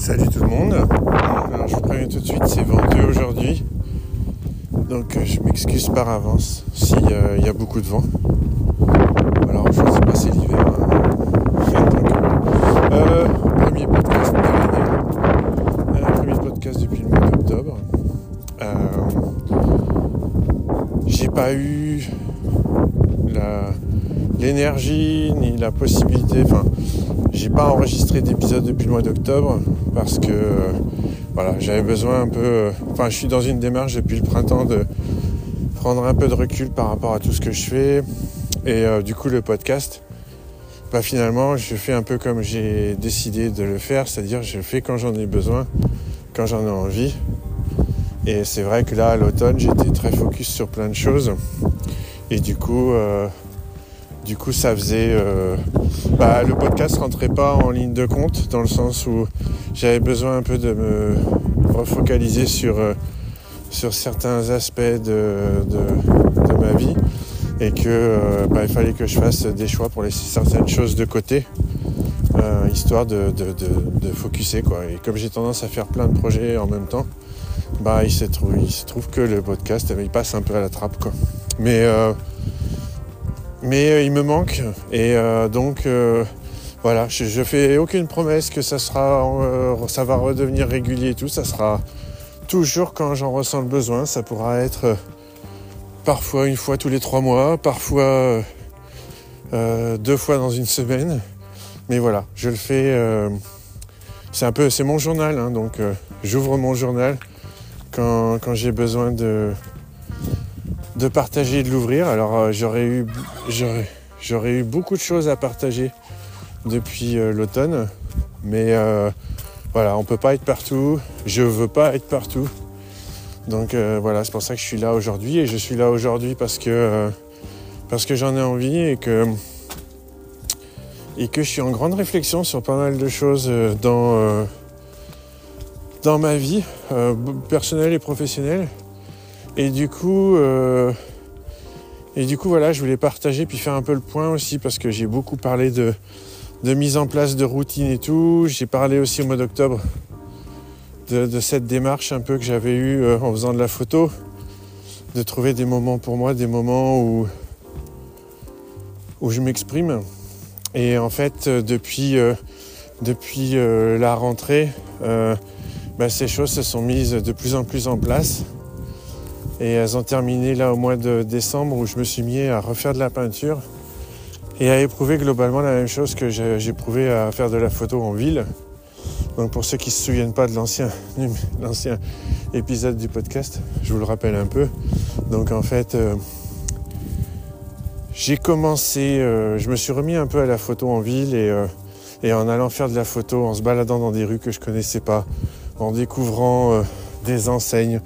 Salut tout le monde. Alors, je vous préviens tout de suite, c'est venteux aujourd'hui. Donc euh, je m'excuse par avance s'il y a beaucoup de vent. Alors je sais pas, c'est l'hiver. hein. Euh, premier podcast de l'année. Euh, premier podcast depuis le mois d'octobre. Euh, J'ai pas eu l'énergie ni la possibilité. Enfin, j'ai pas enregistré d'épisode depuis le mois d'octobre parce que voilà, j'avais besoin un peu. Enfin, je suis dans une démarche depuis le printemps de prendre un peu de recul par rapport à tout ce que je fais. Et euh, du coup, le podcast, bah, finalement, je fais un peu comme j'ai décidé de le faire, c'est-à-dire je le fais quand j'en ai besoin, quand j'en ai envie. Et c'est vrai que là, à l'automne, j'étais très focus sur plein de choses. Et du coup, euh, du coup, ça faisait. euh, bah, le podcast rentrait pas en ligne de compte dans le sens où j'avais besoin un peu de me refocaliser sur, euh, sur certains aspects de, de, ma vie et que euh, bah, il fallait que je fasse des choix pour laisser certaines choses de côté histoire de, de, de, de focuser quoi. Et comme j'ai tendance à faire plein de projets en même temps, bah il se trouve, que le podcast eh ben, il passe un peu à la trappe quoi. Mais mais euh, il me manque et euh, donc euh, voilà, je, je fais aucune promesse que ça sera, ça va redevenir régulier et tout. Ça sera toujours quand j'en ressens le besoin. Ça pourra être parfois une fois tous les trois mois, parfois deux fois dans une semaine. Mais voilà, je le fais. c'est un peu, c'est mon journal, hein, donc j'ouvre mon journal quand j'ai besoin de de partager et de l'ouvrir. Alors euh, j'aurais eu, j'aurais, eu beaucoup de choses à partager depuis euh, l'automne, mais euh, voilà, on peut pas être partout. Je veux pas être partout. Donc voilà, c'est pour ça que je suis là aujourd'hui et je suis là aujourd'hui parce que parce que j'en ai envie et que et que je suis en grande réflexion sur pas mal de choses dans dans ma vie personnelle et professionnelle. Et du coup, euh, et du coup, voilà, je voulais partager puis faire un peu le point aussi parce que j'ai beaucoup parlé de, mise en place de routine et tout. J'ai parlé aussi au mois d'octobre de, cette démarche un peu que j'avais eue euh, en faisant de la photo, de trouver des moments pour moi, des moments où, où je m'exprime. Et en fait, euh, depuis, depuis la rentrée, bah, ces choses se sont mises de plus en plus en place. Et elles ont terminé là au mois de décembre où je me suis mis à refaire de la peinture et à éprouver globalement la même chose que éprouvé à faire de la photo en ville. Donc pour ceux qui ne se souviennent pas de l'ancien épisode du podcast, je vous le rappelle un peu. Donc en fait, euh, j'ai commencé, euh, je me suis remis un peu à la photo en ville et, euh, et en allant faire de la photo, en se baladant dans des rues que je connaissais pas, en découvrant des enseignes,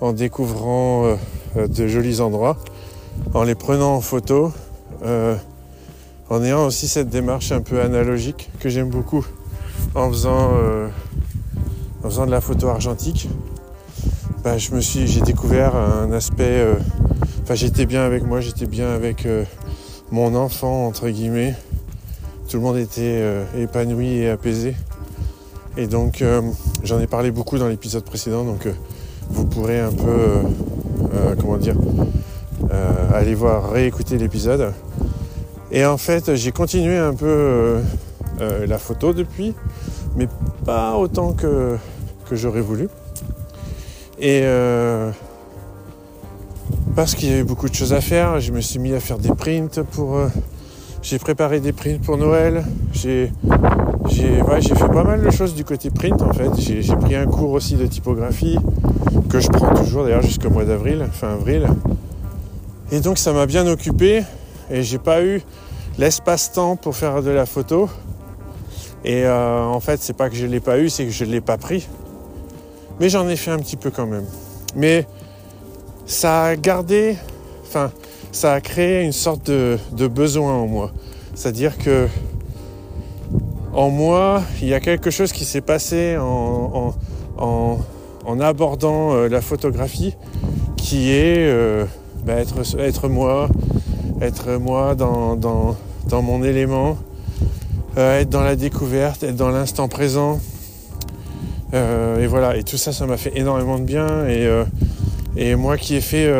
en découvrant euh, euh, de jolis endroits, en les prenant en photo, euh, en ayant aussi cette démarche un peu analogique que j'aime beaucoup, en faisant, de la photo argentique. Bah, je me suis, j'ai découvert un aspect. Enfin, j'étais bien avec moi, j'étais bien avec mon enfant entre guillemets. Tout le monde était épanoui et apaisé. Et donc, j'en ai parlé beaucoup dans l'épisode précédent, vous pourrez un peu, euh, euh, comment dire, euh, aller voir, réécouter l'épisode. Et en fait, j'ai continué un peu la photo depuis, mais pas autant que, que j'aurais voulu. Et parce qu'il y avait beaucoup de choses à faire, je me suis mis à faire des prints pour. j'ai préparé des prints pour Noël. J'ai j'ai ouais, fait pas mal de choses du côté print en fait. J'ai pris un cours aussi de typographie que je prends toujours d'ailleurs jusqu'au mois d'avril, fin avril. Et donc ça m'a bien occupé et j'ai pas eu l'espace-temps pour faire de la photo. Et euh, en fait, c'est pas que je l'ai pas eu, c'est que je l'ai pas pris. Mais j'en ai fait un petit peu quand même. Mais ça a gardé, enfin, ça a créé une sorte de, besoin en moi. C'est-à-dire que en moi, il y a quelque chose qui s'est passé en- en abordant euh, la photographie qui est euh, bah, être, moi, être moi dans, mon élément, euh, être dans la découverte, être dans l'instant présent, et voilà, et tout ça, ça m'a fait énormément de bien. Et, moi qui ai fait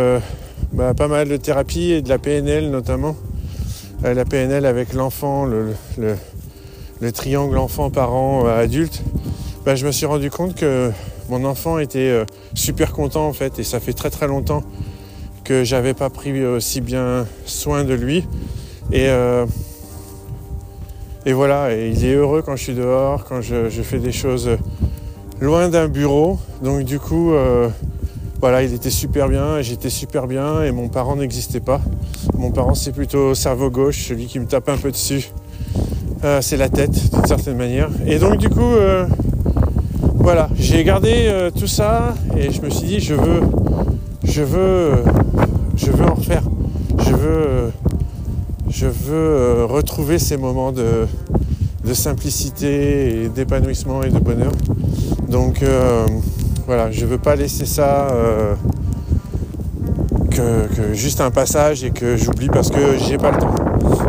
bah, pas mal de thérapie et de la PNL notamment, la PNL avec l'enfant, le, le, triangle enfant-parent-adulte, bah, je me suis rendu compte que mon enfant était super content en fait, et ça fait très très longtemps que j'avais pas pris aussi bien soin de lui. Et, et voilà, il est heureux quand je suis dehors, quand je, fais des choses loin d'un bureau. Donc du coup, euh, voilà, il était super bien, j'étais super bien, et mon parent n'existait pas. Mon parent, c'est plutôt cerveau gauche, celui qui me tape un peu dessus. Euh, c'est la tête, d'une certaine manière. Et donc du coup, euh, voilà, j'ai gardé tout ça, et je me suis dit, je veux, je veux, je veux en refaire. Je veux je euh, retrouver ces moments de, simplicité et d'épanouissement et de bonheur. Donc euh, voilà, je veux pas laisser ça euh, que, juste un passage et que j'oublie parce que j'ai pas le temps.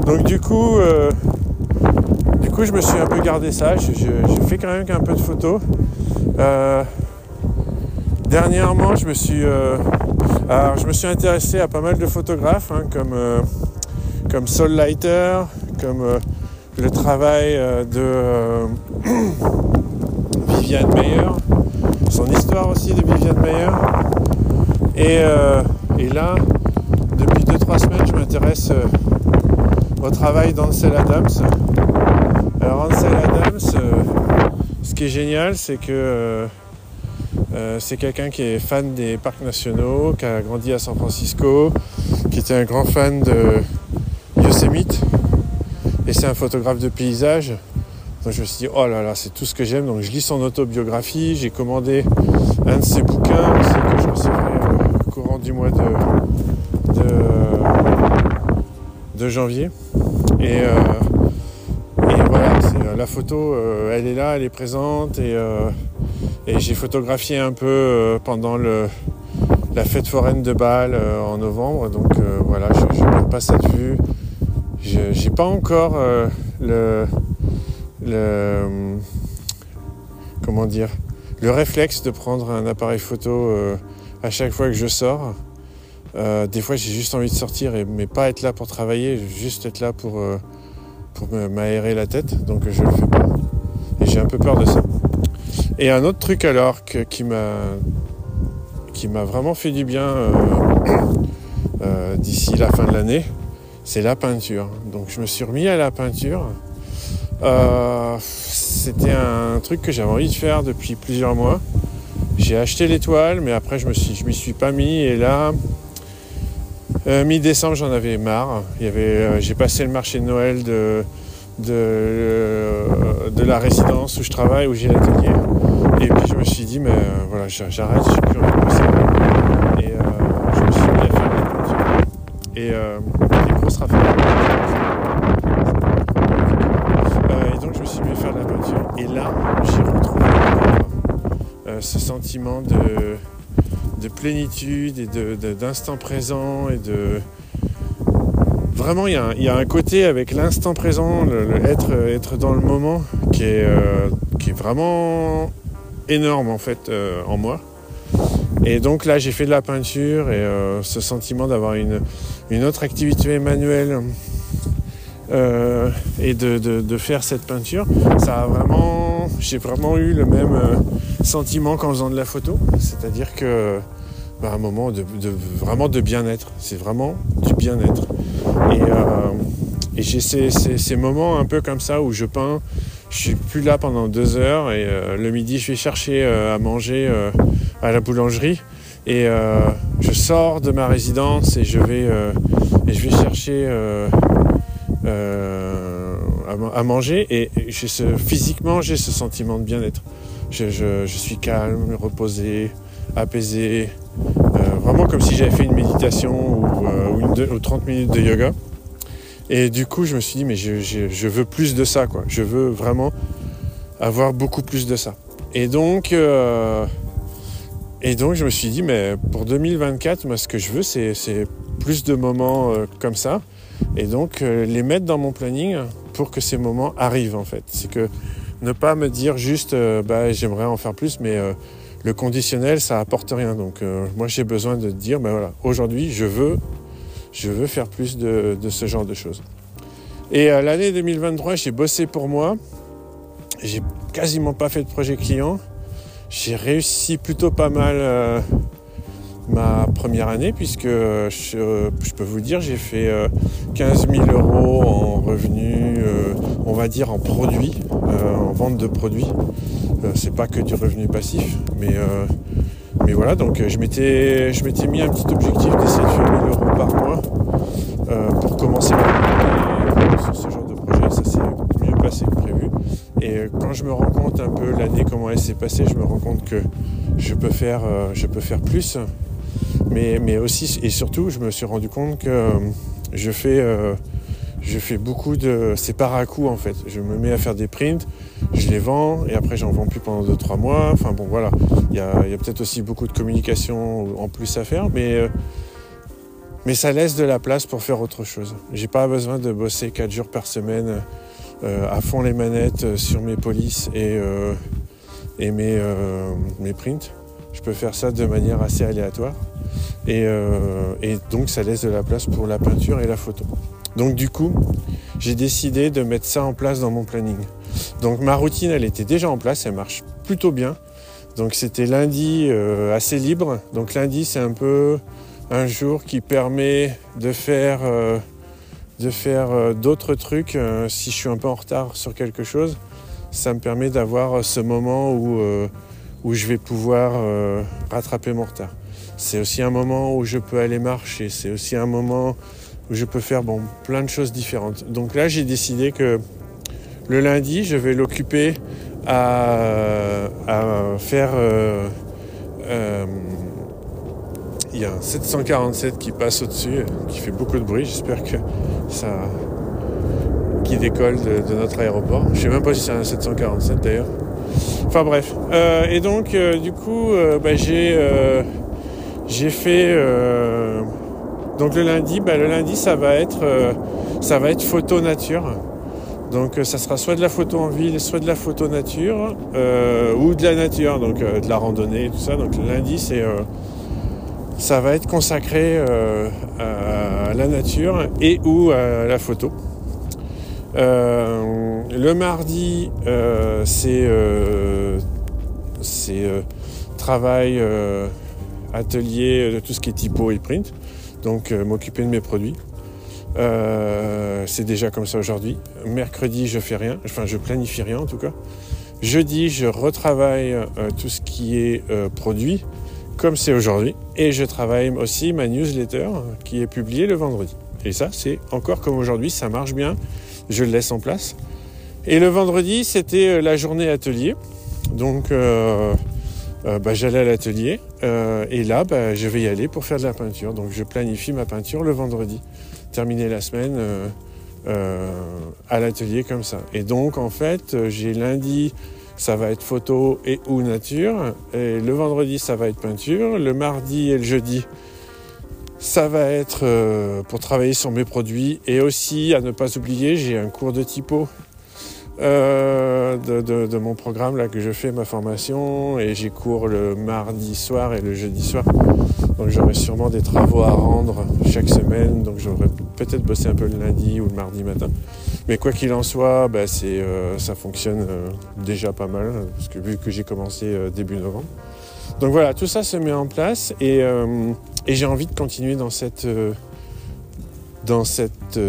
Donc du coup, du coup, je me suis un peu gardé ça. J'ai fait quand même un peu de photos. Dernièrement, je me suis, alors, je me suis intéressé à pas mal de photographes, hein, comme comme Soul Lighter, comme euh, le travail euh, de euh, Viviane Meyer, son histoire aussi de Viviane Meyer. Et, là, depuis 2-3 semaines, je m'intéresse au travail d'Ansel Adams. Alors Ansel Adams, ce qui est génial, c'est que c'est quelqu'un qui est fan des parcs nationaux, qui a grandi à San Francisco, qui était un grand fan de, Yosemite. Et c'est un photographe de paysage. Donc je me suis dit, oh là là, c'est tout ce que j'aime. Donc je lis son autobiographie. J'ai commandé un de ses bouquins aussi que je recevrai au courant du mois de, janvier. Et, euh, euh, la photo, euh, elle est là, elle est présente. Et, et j'ai photographié un peu pendant la fête foraine de Bâle en novembre. Donc voilà, je ne pas cette vue je n'ai pas encore euh, le, comment dire le réflexe de prendre un appareil photo euh, à chaque fois que je sors. Euh, des fois j'ai juste envie de sortir mais pas être là pour travailler, juste être là pour, pour m'aérer la tête, donc je le fais pas. Et j'ai un peu peur de ça. Et un autre truc alors qui m'a qui m'a vraiment fait du bien d'ici la fin de l'année, c'est la peinture. Donc je me suis remis à la peinture. Euh, c'était un truc que j'avais envie de faire depuis plusieurs mois. J'ai acheté l'étoile, mais après je me suis, je m'y suis pas mis. Et là, euh, mi-décembre, j'en avais marre. Euh, j'ai passé le marché de Noël de de, de la résidence où je travaille, où j'ai l'atelier. Et puis je me suis dit, mais voilà, j'arrête, j'ai plus envie de Et je me suis mis à faire de la peinture. Et euh, et donc je me suis mis à faire de la peinture. Et là, j'ai retrouvé euh, ce sentiment de, de plénitude et d'instant présent et de... Vraiment, il y, a un, côté avec l'instant présent, être, être dans le moment, qui est, euh, vraiment énorme en fait en moi. Et donc là, j'ai fait de la peinture et ce sentiment d'avoir une autre activité manuelle euh, et de, faire cette peinture, ça a vraiment, j'ai vraiment eu le même euh, sentiment qu'en faisant de la photo, c'est-à-dire que bah, un moment de, vraiment de bien-être, c'est vraiment du bien-être. Et, euh, j'ai ces, moments un peu comme ça où je peins, je suis plus là pendant deux heures et le midi je vais chercher à manger à la boulangerie. Et je sors de ma résidence et je vais, et je vais chercher à, manger et physiquement j'ai ce sentiment de bien-être. Je, suis calme, reposé, apaisé, euh, vraiment comme si j'avais fait une méditation ou, euh, ou, 30 minutes de yoga. Et du coup je me suis dit mais je, veux plus de ça quoi. Je veux vraiment avoir beaucoup plus de ça. Et donc et donc je me suis dit mais pour 2024 moi ce que je veux c'est plus de moments comme ça et donc euh, les mettre dans mon planning pour que ces moments arrivent en fait. C'est que ne pas me dire juste bah, j'aimerais en faire plus, mais le conditionnel ça apporte rien. Donc moi j'ai besoin de dire bah, voilà, aujourd'hui je veux, faire plus de ce genre de choses. Et l'année 2023 j'ai bossé pour moi. J'ai quasiment pas fait de projet client. J'ai réussi plutôt pas mal ma première année puisque euh, je, peux vous dire j'ai fait 15 euh, 000 euros en revenus, euh, on va dire en produits, en vente de produits. c'est pas que du revenu passif, mais, mais voilà, donc je m'étais, je m'étais mis un petit objectif d'essayer de faire 1000 euros par mois pour commencer sur ce genre de projet. Ça s'est mieux passé que prévu. Et quand je me rends compte un peu l'année comment elle s'est passée, je me rends compte que je peux faire, je peux faire plus. Mais, aussi et surtout, je me suis rendu compte que euh, je fais, euh, je fais beaucoup de. C'est par à coup en fait. Je me mets à faire des prints, je les vends et après j'en vends plus pendant 2-3 mois. Enfin bon, voilà. Il y a, peut-être aussi beaucoup de communication en plus à faire, mais. Euh, mais ça laisse de la place pour faire autre chose. J'ai pas besoin de bosser 4 jours par semaine à fond les manettes sur mes polices et, et mes, mes prints. Je peux faire ça de manière assez aléatoire. Euh, et, donc ça laisse de la place pour la peinture et la photo. Donc du coup, j'ai décidé de mettre ça en place dans mon planning. Donc ma routine, elle était déjà en place, elle marche plutôt bien. Donc c'était lundi euh, assez libre. Donc lundi, c'est un peu un jour qui permet de faire, euh, d'autres trucs. si je suis un peu en retard sur quelque chose, ça me permet d'avoir ce moment où, où je vais pouvoir rattraper mon retard. C'est aussi un moment où je peux aller marcher. C'est aussi un moment où je peux faire bon, plein de choses différentes. Donc là, j'ai décidé que le lundi, je vais l'occuper à, faire. Euh, euh, il y a un 747 qui passe au-dessus, qui fait beaucoup de bruit. J'espère que ça. qui décolle de, notre aéroport. Je sais même pas si c'est un 747 d'ailleurs. Enfin bref. Euh, et donc, du coup, bah, j'ai j'ai fait euh, donc le lundi, bah, le lundi ça va être euh, ça va être photo nature. Donc euh, ça sera soit de la photo en ville, soit de la photo nature ou de la nature, donc de la randonnée, tout ça. Donc le lundi c'est ça va être consacré à la nature et ou à la photo. le mardi c'est c'est travail atelier de tout ce qui est typo et print, donc euh, m'occuper de mes produits. Euh, c'est déjà comme ça aujourd'hui. Mercredi, je fais rien, enfin je planifie rien en tout cas. Jeudi, je retravaille euh, tout ce qui est produit, comme c'est aujourd'hui. Et je travaille aussi ma newsletter qui est publiée le vendredi. Et ça, c'est encore comme aujourd'hui, ça marche bien. Je le laisse en place. Et le vendredi, c'était la journée atelier. Donc, bah, j'allais à l'atelier euh, et là bah, je vais y aller pour faire de la peinture. Donc je planifie ma peinture le vendredi, terminer la semaine euh, à l'atelier comme ça. Et donc en fait j'ai lundi ça va être photo et ou nature, et le vendredi ça va être peinture, le mardi et le jeudi ça va être pour travailler sur mes produits. Et aussi à ne pas oublier j'ai un cours de typo euh, de, mon programme là que je fais ma formation et j'ai cours le mardi soir et le jeudi soir. Donc j'aurai sûrement des travaux à rendre chaque semaine, donc j'aurai peut-être bossé un peu le lundi ou le mardi matin. Mais quoi qu'il en soit, bah, c'est, euh, ça fonctionne euh, déjà pas mal, parce que vu que j'ai commencé début novembre. Donc voilà, tout ça se met en place et, et j'ai envie de continuer dans cette, dans cette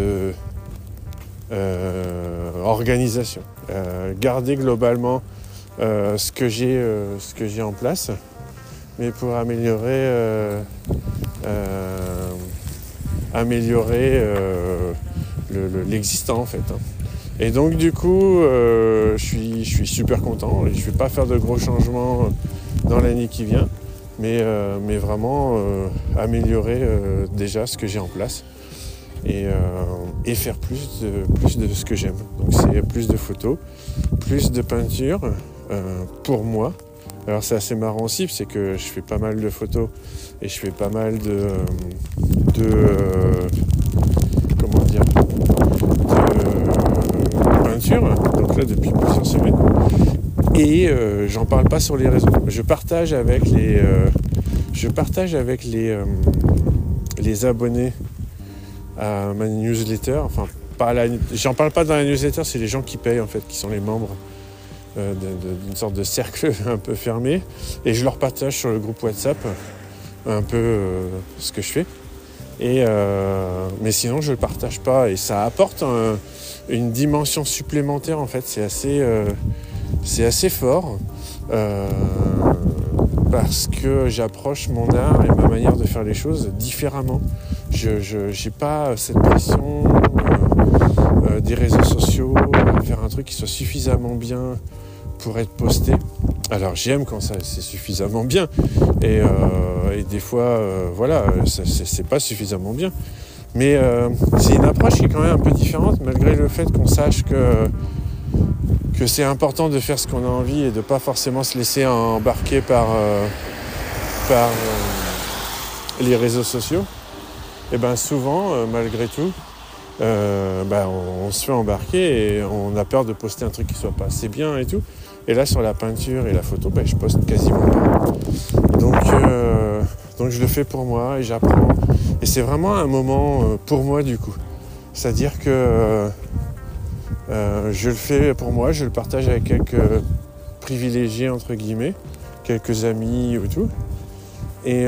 organisation. Euh, garder globalement euh, ce que j'ai en place, mais pour améliorer améliorer l'existant en fait. Hein. Et donc du coup, je, suis, super content. Je ne vais pas faire de gros changements dans l'année qui vient, mais vraiment améliorer déjà ce que j'ai en place. Euh, et, faire plus de, plus de ce que j'aime. Donc c'est plus de photos, plus de peinture euh, pour moi. Alors c'est assez marrant aussi, c'est que je fais pas mal de photos et je fais pas mal de, de comment dire, de peinture. Donc là depuis plusieurs semaines. Et j'en parle pas sur les réseaux. Je partage avec les, je partage avec les, les abonnés à ma newsletter. Enfin, pas j'en parle pas dans la newsletter, c'est les gens qui payent en fait, qui sont les membres euh, d'une sorte de cercle un peu fermé. Et je leur partage sur le groupe WhatsApp un peu euh, ce que je fais. Et euh, mais sinon, je le partage pas. Et ça apporte une dimension supplémentaire en fait. C'est assez, c'est assez fort parce que j'approche mon art et ma manière de faire les choses différemment. Je n'ai pas cette pression euh, des réseaux sociaux, faire un truc qui soit suffisamment bien pour être posté. Alors j'aime quand ça c'est suffisamment bien et, euh, des fois euh, voilà c'est pas suffisamment bien. Mais c'est une approche qui est quand même un peu différente malgré le fait qu'on sache que c'est important de faire ce qu'on a envie et de pas forcément se laisser embarquer par les réseaux sociaux. Et bien souvent, malgré tout, euh, bah, on, se fait embarquer et on a peur de poster un truc qui soit pas assez bien et tout. Et là, sur la peinture et la photo, bah, je poste quasiment pas. Donc, euh, donc je le fais pour moi et j'apprends. Et c'est vraiment un moment euh, pour moi du coup. C'est-à-dire que je le fais pour moi, je le partage avec quelques privilégiés entre guillemets, quelques amis ou tout. Et,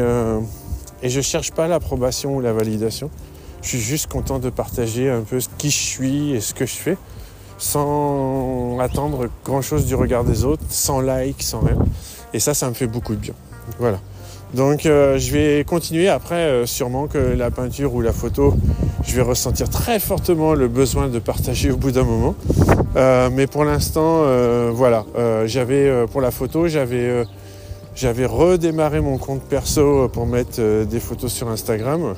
et je cherche pas l'approbation ou la validation. Je suis juste content de partager un peu qui je suis et ce que je fais sans attendre grand chose du regard des autres, sans like, sans rien. Et ça, ça me fait beaucoup de bien. Voilà. Donc euh, je vais continuer après, euh, sûrement que la peinture ou la photo, je vais ressentir très fortement le besoin de partager au bout d'un moment. Euh, mais pour l'instant, voilà, j'avais pour la photo, j'avais j'avais redémarré mon compte perso pour mettre des photos sur Instagram.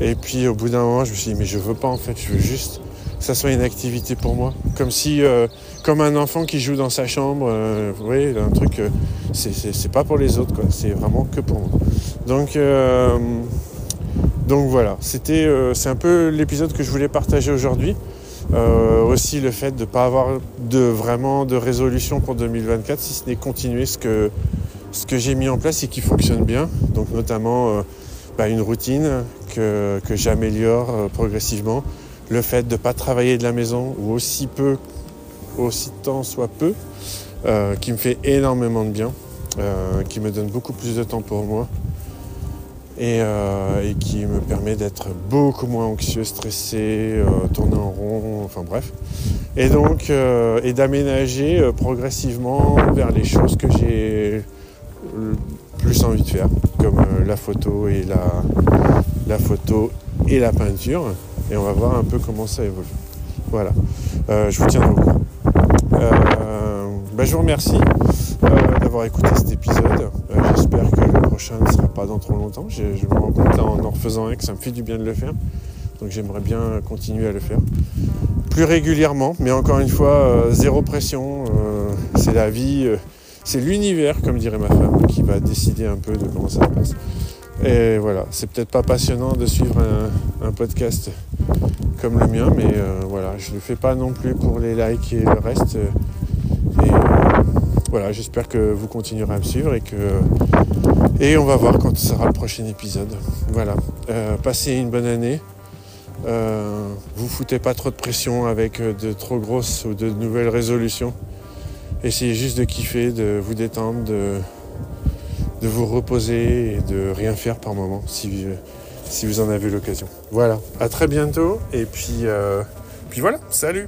Et puis au bout d'un moment, je me suis dit, mais je veux pas en fait, je veux juste que ça soit une activité pour moi. Comme si, euh, comme un enfant qui joue dans sa chambre, euh, vous voyez, un truc, euh, c'est pas pour les autres, quoi. C'est vraiment que pour moi. Donc, donc voilà, c'était, c'est un peu l'épisode que je voulais partager aujourd'hui. aussi le fait de ne pas avoir de vraiment de résolution pour 2024, si ce n'est continuer ce que, ce que j'ai mis en place et qui fonctionne bien. Donc notamment bah, une routine que, j'améliore euh, progressivement. Le fait de ne pas travailler de la maison ou aussi peu, aussi tant soit peu, euh, qui me fait énormément de bien, euh, qui me donne beaucoup plus de temps pour moi et, qui me permet d'être beaucoup moins anxieux, stressé, tourner en rond, enfin bref. Et donc, et d'aménager progressivement vers les choses que j'ai plus envie de faire, comme euh, la photo et la, la photo et la peinture. Et on va voir un peu comment ça évolue. Voilà. Euh, je vous tiens au courant. Euh, ben, je vous remercie d'avoir écouté cet épisode. J'espère que le prochain ne sera pas dans trop longtemps. Je, me rends compte en en refaisant un que ça me fait du bien de le faire. Donc j'aimerais bien continuer à le faire. Plus régulièrement, mais encore une fois, zéro pression. c'est la vie c'est l'univers, comme dirait ma femme, qui va décider un peu de comment ça se passe. Et voilà, c'est peut-être pas passionnant de suivre un, podcast comme le mien, mais euh, voilà, je le fais pas non plus pour les likes et le reste. Et euh, voilà, j'espère que vous continuerez à me suivre et que et on va voir quand sera le prochain épisode. Voilà, euh, passez une bonne année. vous foutez pas trop de pression avec de trop grosses ou de nouvelles résolutions. Essayez juste de kiffer, de vous détendre, de, vous reposer et de rien faire par moment si, si vous en avez l'occasion. Voilà, à très bientôt et puis, euh, puis voilà, salut